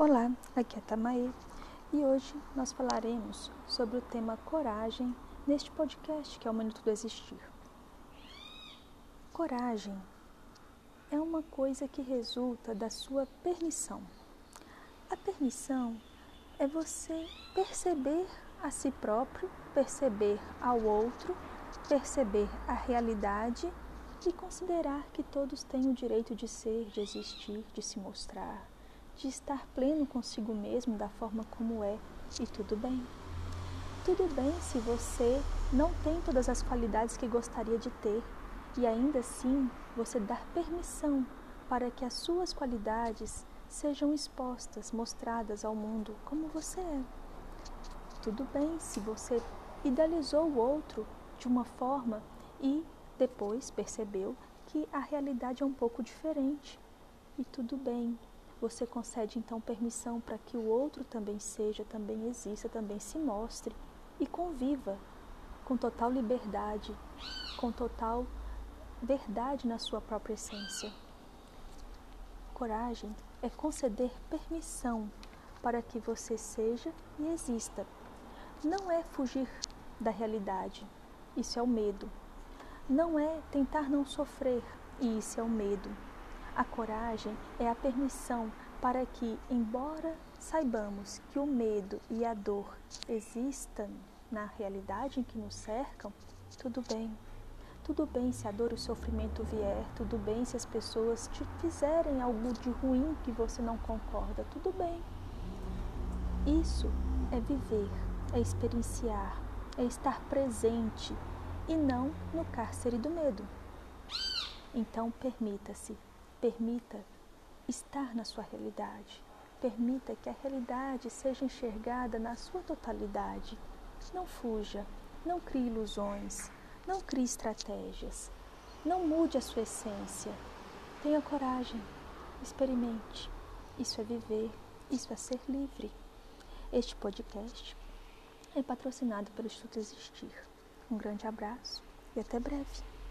Olá, aqui é Tamaê e hoje nós falaremos sobre o tema coragem neste podcast que é o Minuto do Existir. Coragem é uma coisa que resulta da sua permissão. A permissão é você perceber a si próprio, perceber ao outro, perceber a realidade e considerar que todos têm o direito de ser, de existir, de se mostrar de estar pleno consigo mesmo da forma como é e tudo bem. Tudo bem se você não tem todas as qualidades que gostaria de ter e ainda assim você dar permissão para que as suas qualidades sejam expostas, mostradas ao mundo como você é. Tudo bem se você idealizou o outro de uma forma e depois percebeu que a realidade é um pouco diferente. E tudo bem, você concede então permissão para que o outro também seja, também exista, também se mostre e conviva com total liberdade, com total verdade na sua própria essência. Coragem é conceder permissão para que você seja e exista. Não é fugir da realidade, isso é o medo. Não é tentar não sofrer, e isso é o medo. A coragem é a permissão para que, embora saibamos que o medo e a dor existam na realidade em que nos cercam, tudo bem. Tudo bem se a dor e o sofrimento vier, tudo bem se as pessoas te fizerem algo de ruim que você não concorda, tudo bem. Isso é viver, é experienciar, é estar presente e não no cárcere do medo. Então permita-se Permita estar na sua realidade. Permita que a realidade seja enxergada na sua totalidade. Não fuja, não crie ilusões, não crie estratégias. Não mude a sua essência. Tenha coragem, experimente. Isso é viver, isso é ser livre. Este podcast é patrocinado pelo Instituto Existir. Um grande abraço e até breve.